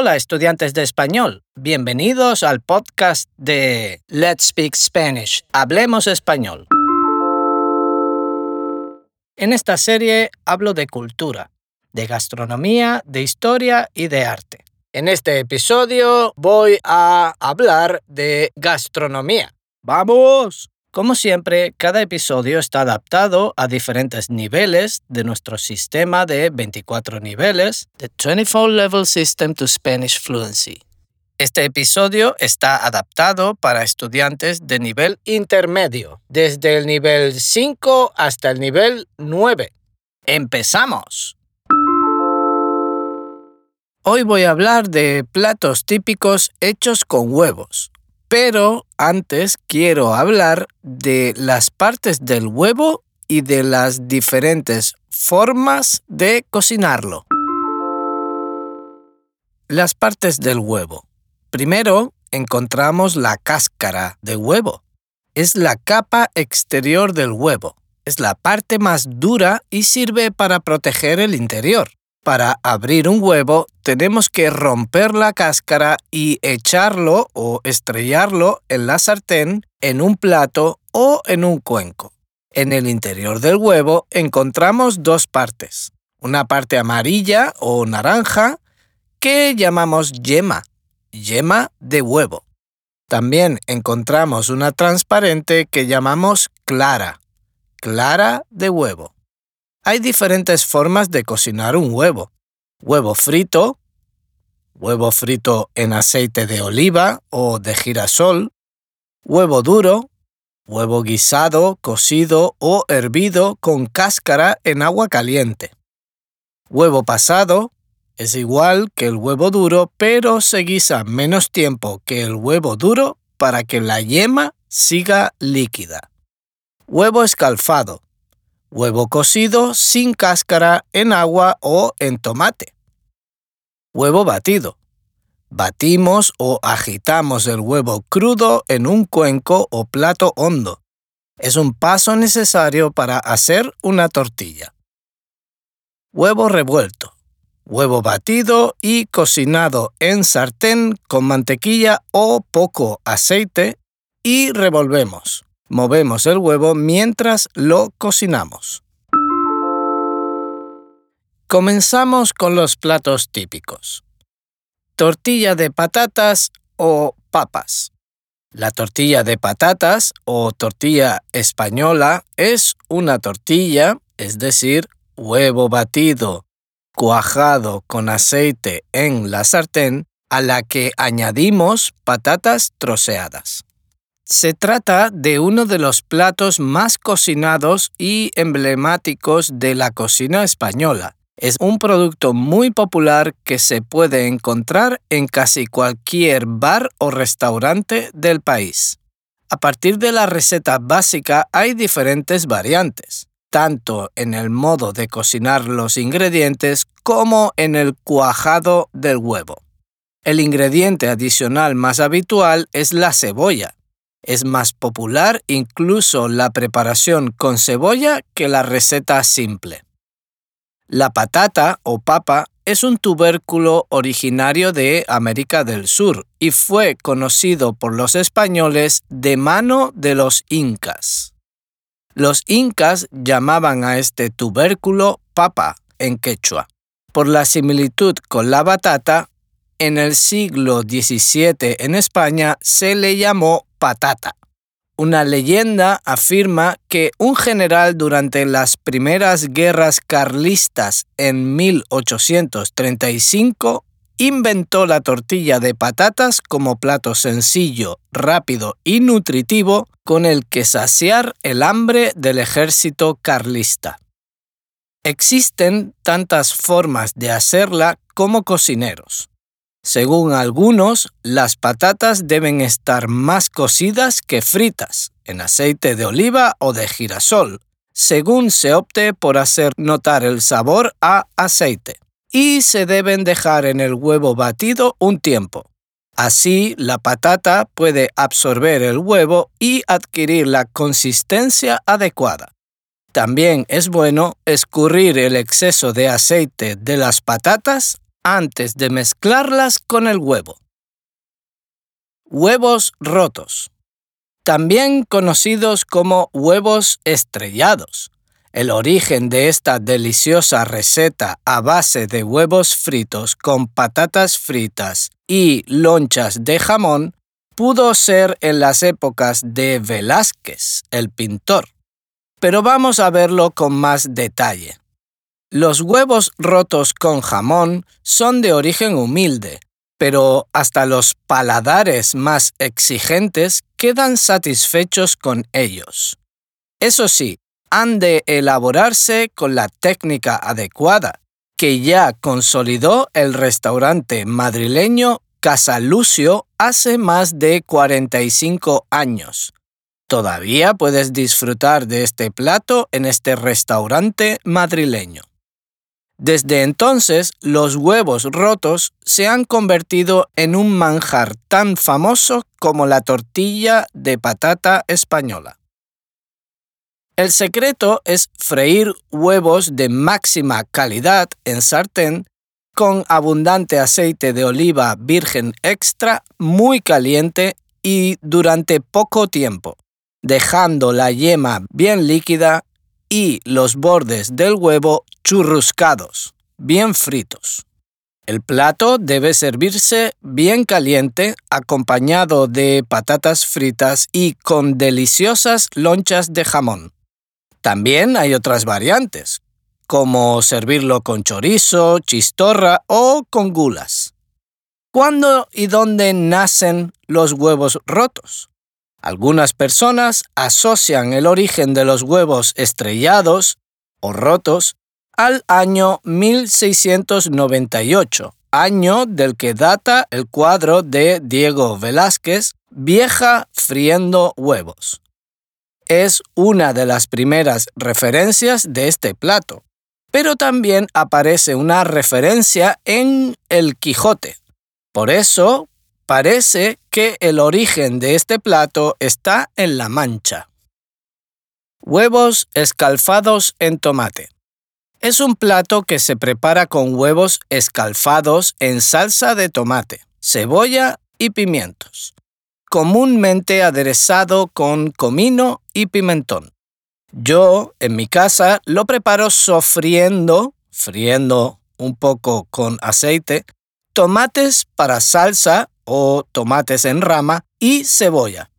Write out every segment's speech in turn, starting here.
Hola estudiantes de español, bienvenidos al podcast de Let's Speak Spanish, Hablemos Español. En esta serie hablo de cultura, de gastronomía, de historia y de arte. En este episodio voy a hablar de gastronomía. ¡Vamos! Como siempre, cada episodio está adaptado a diferentes niveles de nuestro sistema de 24 niveles, The 24 Level System to Spanish Fluency. Este episodio está adaptado para estudiantes de nivel intermedio, desde el nivel 5 hasta el nivel 9. ¡Empezamos! Hoy voy a hablar de platos típicos hechos con huevos, pero antes quiero hablar de las partes del huevo y de las diferentes formas de cocinarlo. Las partes del huevo. Primero encontramos la cáscara de huevo. Es la capa exterior del huevo. Es la parte más dura y sirve para proteger el interior. Para abrir un huevo tenemos que romper la cáscara y echarlo o estrellarlo en la sartén, en un plato o en un cuenco. En el interior del huevo encontramos dos partes, una parte amarilla o naranja que llamamos yema, yema de huevo. También encontramos una transparente que llamamos clara, clara de huevo. Hay diferentes formas de cocinar un huevo. Huevo frito, huevo frito en aceite de oliva o de girasol, huevo duro, huevo guisado, cocido o hervido con cáscara en agua caliente. Huevo pasado es igual que el huevo duro, pero se guisa menos tiempo que el huevo duro para que la yema siga líquida. Huevo escalfado Huevo cocido sin cáscara en agua o en tomate. Huevo batido. Batimos o agitamos el huevo crudo en un cuenco o plato hondo. Es un paso necesario para hacer una tortilla. Huevo revuelto. Huevo batido y cocinado en sartén con mantequilla o poco aceite y revolvemos. Movemos el huevo mientras lo cocinamos. Comenzamos con los platos típicos. Tortilla de patatas o papas. La tortilla de patatas o tortilla española es una tortilla, es decir, huevo batido, cuajado con aceite en la sartén, a la que añadimos patatas troceadas. Se trata de uno de los platos más cocinados y emblemáticos de la cocina española. Es un producto muy popular que se puede encontrar en casi cualquier bar o restaurante del país. A partir de la receta básica hay diferentes variantes, tanto en el modo de cocinar los ingredientes como en el cuajado del huevo. El ingrediente adicional más habitual es la cebolla, es más popular incluso la preparación con cebolla que la receta simple. La patata o papa es un tubérculo originario de América del Sur y fue conocido por los españoles de mano de los incas. Los incas llamaban a este tubérculo papa en quechua. Por la similitud con la batata, en el siglo XVII en España se le llamó patata. Una leyenda afirma que un general durante las primeras guerras carlistas en 1835 inventó la tortilla de patatas como plato sencillo, rápido y nutritivo con el que saciar el hambre del ejército carlista. Existen tantas formas de hacerla como cocineros. Según algunos, las patatas deben estar más cocidas que fritas, en aceite de oliva o de girasol, según se opte por hacer notar el sabor a aceite. Y se deben dejar en el huevo batido un tiempo. Así la patata puede absorber el huevo y adquirir la consistencia adecuada. También es bueno escurrir el exceso de aceite de las patatas antes de mezclarlas con el huevo. Huevos rotos. También conocidos como huevos estrellados. El origen de esta deliciosa receta a base de huevos fritos con patatas fritas y lonchas de jamón pudo ser en las épocas de Velázquez, el pintor. Pero vamos a verlo con más detalle. Los huevos rotos con jamón son de origen humilde, pero hasta los paladares más exigentes quedan satisfechos con ellos. Eso sí, han de elaborarse con la técnica adecuada, que ya consolidó el restaurante madrileño Casa Lucio hace más de 45 años. Todavía puedes disfrutar de este plato en este restaurante madrileño. Desde entonces, los huevos rotos se han convertido en un manjar tan famoso como la tortilla de patata española. El secreto es freír huevos de máxima calidad en sartén con abundante aceite de oliva virgen extra muy caliente y durante poco tiempo, dejando la yema bien líquida y los bordes del huevo churruscados, bien fritos. El plato debe servirse bien caliente, acompañado de patatas fritas y con deliciosas lonchas de jamón. También hay otras variantes, como servirlo con chorizo, chistorra o con gulas. ¿Cuándo y dónde nacen los huevos rotos? Algunas personas asocian el origen de los huevos estrellados o rotos al año 1698, año del que data el cuadro de Diego Velázquez, Vieja friendo huevos. Es una de las primeras referencias de este plato pero también aparece una referencia en el Quijote. Por eso, parece que el origen de este plato está en La Mancha. Huevos escalfados en tomate. Es un plato que se prepara con huevos escalfados en salsa de tomate, cebolla y pimientos, comúnmente aderezado con comino y pimentón. Yo, en mi casa, lo preparo sofriendo, friendo un poco con aceite, tomates para salsa o tomates en rama y cebolla.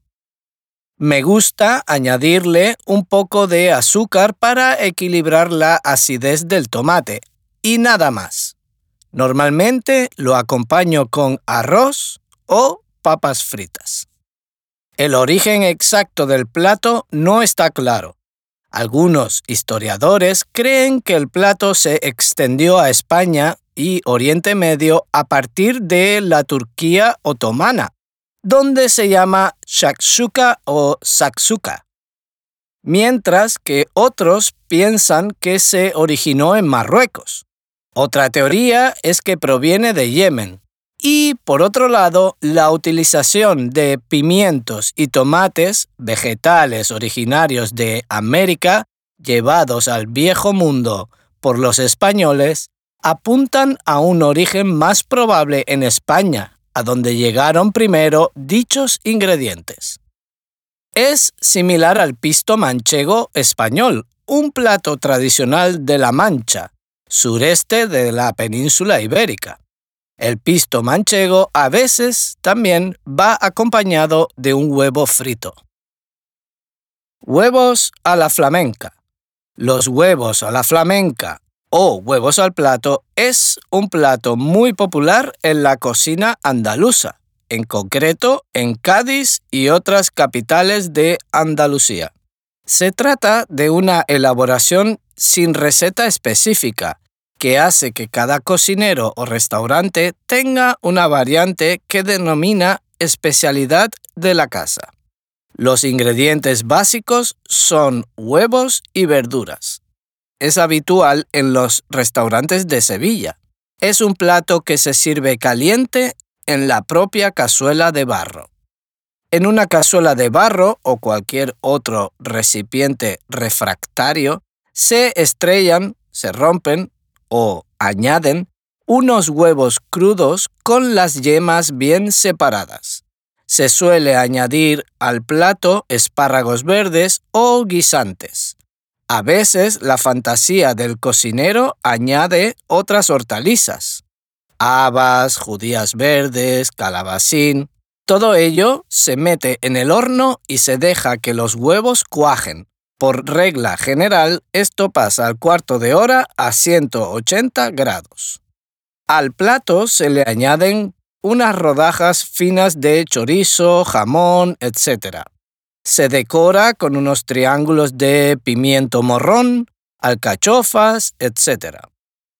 Me gusta añadirle un poco de azúcar para equilibrar la acidez del tomate y nada más. Normalmente lo acompaño con arroz o papas fritas. El origen exacto del plato no está claro, algunos historiadores creen que el plato se extendió a España y Oriente Medio a partir de la Turquía otomana, donde se llama shakshuka o saksuka, mientras que otros piensan que se originó en Marruecos. Otra teoría es que proviene de Yemen, y por otro lado, la utilización de pimientos y tomates, vegetales originarios de América, llevados al viejo mundo por los españoles, apuntan a un origen más probable en España, a donde llegaron primero dichos ingredientes. Es similar al pisto manchego español, un plato tradicional de La Mancha, sureste de la península ibérica. El pisto manchego a veces también va acompañado de un huevo frito. Huevos a la flamenca. Los huevos a la flamenca o huevos al plato es un plato muy popular en la cocina andaluza, en concreto en Cádiz y otras capitales de Andalucía. Se trata de una elaboración sin receta específica, que hace que cada cocinero o restaurante tenga una variante que denomina especialidad de la casa. Los ingredientes básicos son huevos y verduras. Es habitual en los restaurantes de Sevilla. Es un plato que se sirve caliente en la propia cazuela de barro. En una cazuela de barro o cualquier otro recipiente refractario se estrellan, se rompen o añaden unos huevos crudos con las yemas bien separadas. Se suele añadir al plato espárragos verdes o guisantes. A veces la fantasía del cocinero añade otras hortalizas. Habas, judías verdes, calabacín. Todo ello se mete en el horno y se deja que los huevos cuajen. Por regla general, esto pasa al cuarto de hora a 180 grados. Al plato se le añaden unas rodajas finas de chorizo, jamón, etc. Se decora con unos triángulos de pimiento morrón, alcachofas, etc.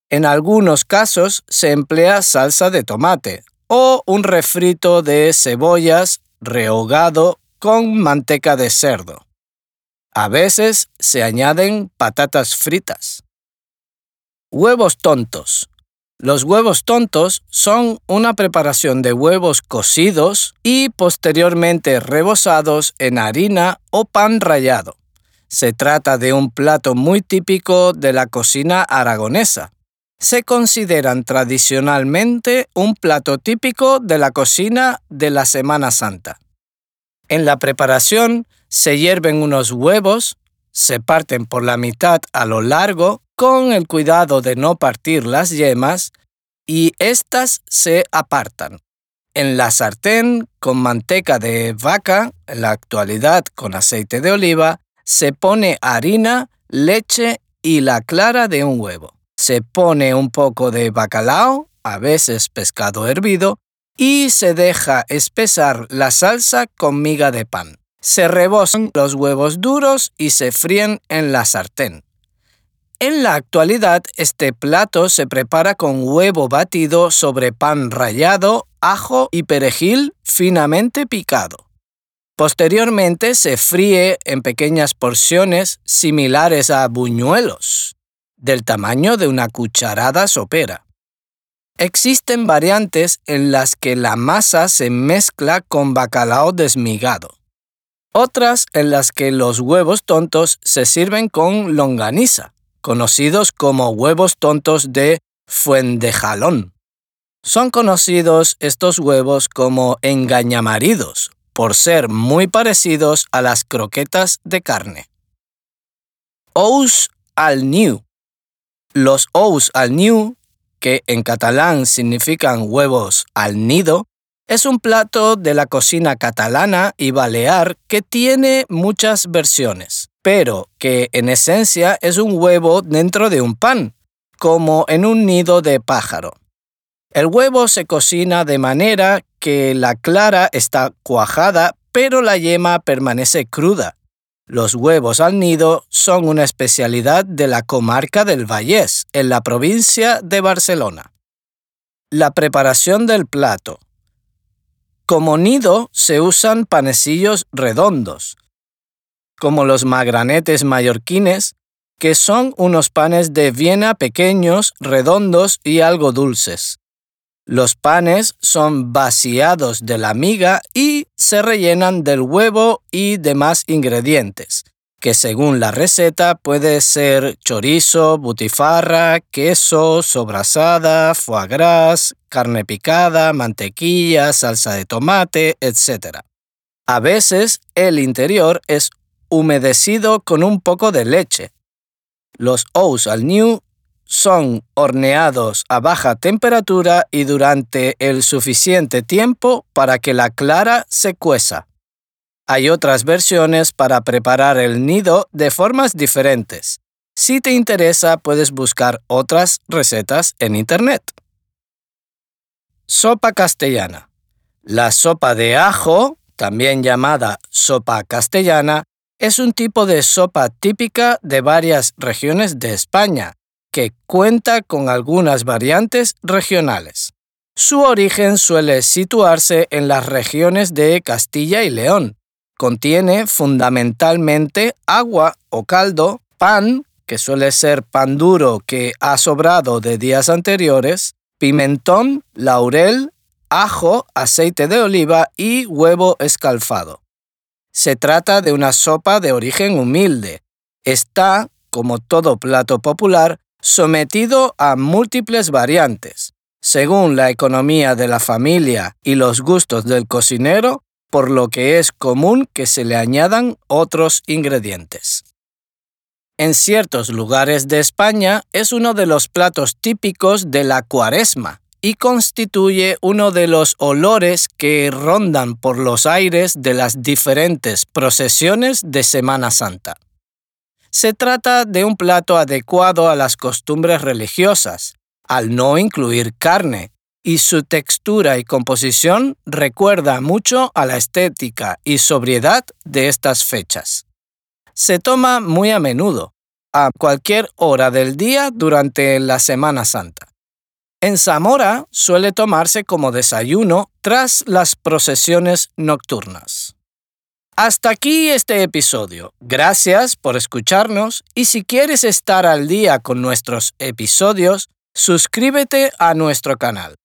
En algunos casos se emplea salsa de tomate o un refrito de cebollas rehogado con manteca de cerdo. A veces se añaden patatas fritas. Huevos tontos. Los huevos tontos son una preparación de huevos cocidos y posteriormente rebozados en harina o pan rallado. Se trata de un plato muy típico de la cocina aragonesa. Se consideran tradicionalmente un plato típico de la cocina de la Semana Santa. En la preparación se hierven unos huevos, se parten por la mitad a lo largo con el cuidado de no partir las yemas y éstas se apartan. En la sartén con manteca de vaca, en la actualidad con aceite de oliva, se pone harina, leche y la clara de un huevo. Se pone un poco de bacalao, a veces pescado hervido, y se deja espesar la salsa con miga de pan. Se rebozan los huevos duros y se fríen en la sartén. En la actualidad, este plato se prepara con huevo batido sobre pan rallado, ajo y perejil finamente picado. Posteriormente se fríe en pequeñas porciones similares a buñuelos, del tamaño de una cucharada sopera. Existen variantes en las que la masa se mezcla con bacalao desmigado otras en las que los huevos tontos se sirven con longaniza, conocidos como huevos tontos de Fuendejalón. Son conocidos estos huevos como engañamaridos, por ser muy parecidos a las croquetas de carne. Ous al new. Los ous al new, que en catalán significan huevos al nido, es un plato de la cocina catalana y balear que tiene muchas versiones, pero que en esencia es un huevo dentro de un pan, como en un nido de pájaro. El huevo se cocina de manera que la clara está cuajada, pero la yema permanece cruda. Los huevos al nido son una especialidad de la comarca del Vallés, en la provincia de Barcelona. La preparación del plato. Como nido se usan panecillos redondos, como los magranetes mallorquines, que son unos panes de Viena pequeños, redondos y algo dulces. Los panes son vaciados de la miga y se rellenan del huevo y demás ingredientes, que según la receta puede ser chorizo, butifarra, queso, sobrasada, foie gras, carne picada, mantequilla, salsa de tomate, etc. A veces el interior es humedecido con un poco de leche. Los ous al new son horneados a baja temperatura y durante el suficiente tiempo para que la clara se cueza. Hay otras versiones para preparar el nido de formas diferentes. Si te interesa, puedes buscar otras recetas en Internet. Sopa castellana. La sopa de ajo, también llamada sopa castellana, es un tipo de sopa típica de varias regiones de España, que cuenta con algunas variantes regionales. Su origen suele situarse en las regiones de Castilla y León, Contiene fundamentalmente agua o caldo, pan, que suele ser pan duro que ha sobrado de días anteriores, pimentón, laurel, ajo, aceite de oliva y huevo escalfado. Se trata de una sopa de origen humilde. Está, como todo plato popular, sometido a múltiples variantes, según la economía de la familia y los gustos del cocinero, por lo que es común que se le añadan otros ingredientes. En ciertos lugares de España es uno de los platos típicos de la cuaresma y constituye uno de los olores que rondan por los aires de las diferentes procesiones de Semana Santa. Se trata de un plato adecuado a las costumbres religiosas, al no incluir carne, y su textura y composición recuerda mucho a la estética y sobriedad de estas fechas. Se toma muy a menudo, a cualquier hora del día durante la Semana Santa. En Zamora suele tomarse como desayuno tras las procesiones nocturnas. Hasta aquí este episodio. Gracias por escucharnos y si quieres estar al día con nuestros episodios, suscríbete a nuestro canal.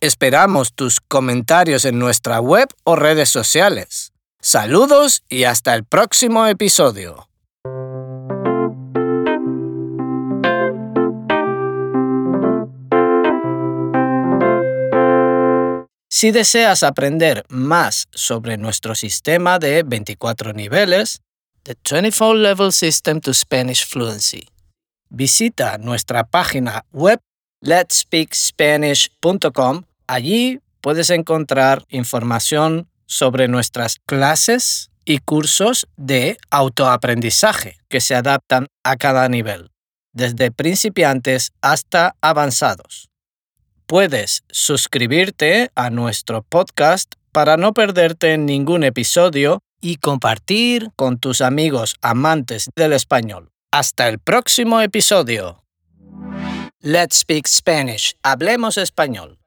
Esperamos tus comentarios en nuestra web o redes sociales. Saludos y hasta el próximo episodio. Si deseas aprender más sobre nuestro sistema de 24 niveles, The 24 Level System to Spanish Fluency, visita nuestra página web letspeakspanish.com. Allí puedes encontrar información sobre nuestras clases y cursos de autoaprendizaje que se adaptan a cada nivel, desde principiantes hasta avanzados. Puedes suscribirte a nuestro podcast para no perderte ningún episodio y compartir con tus amigos amantes del español. Hasta el próximo episodio. Let's Speak Spanish. Hablemos español.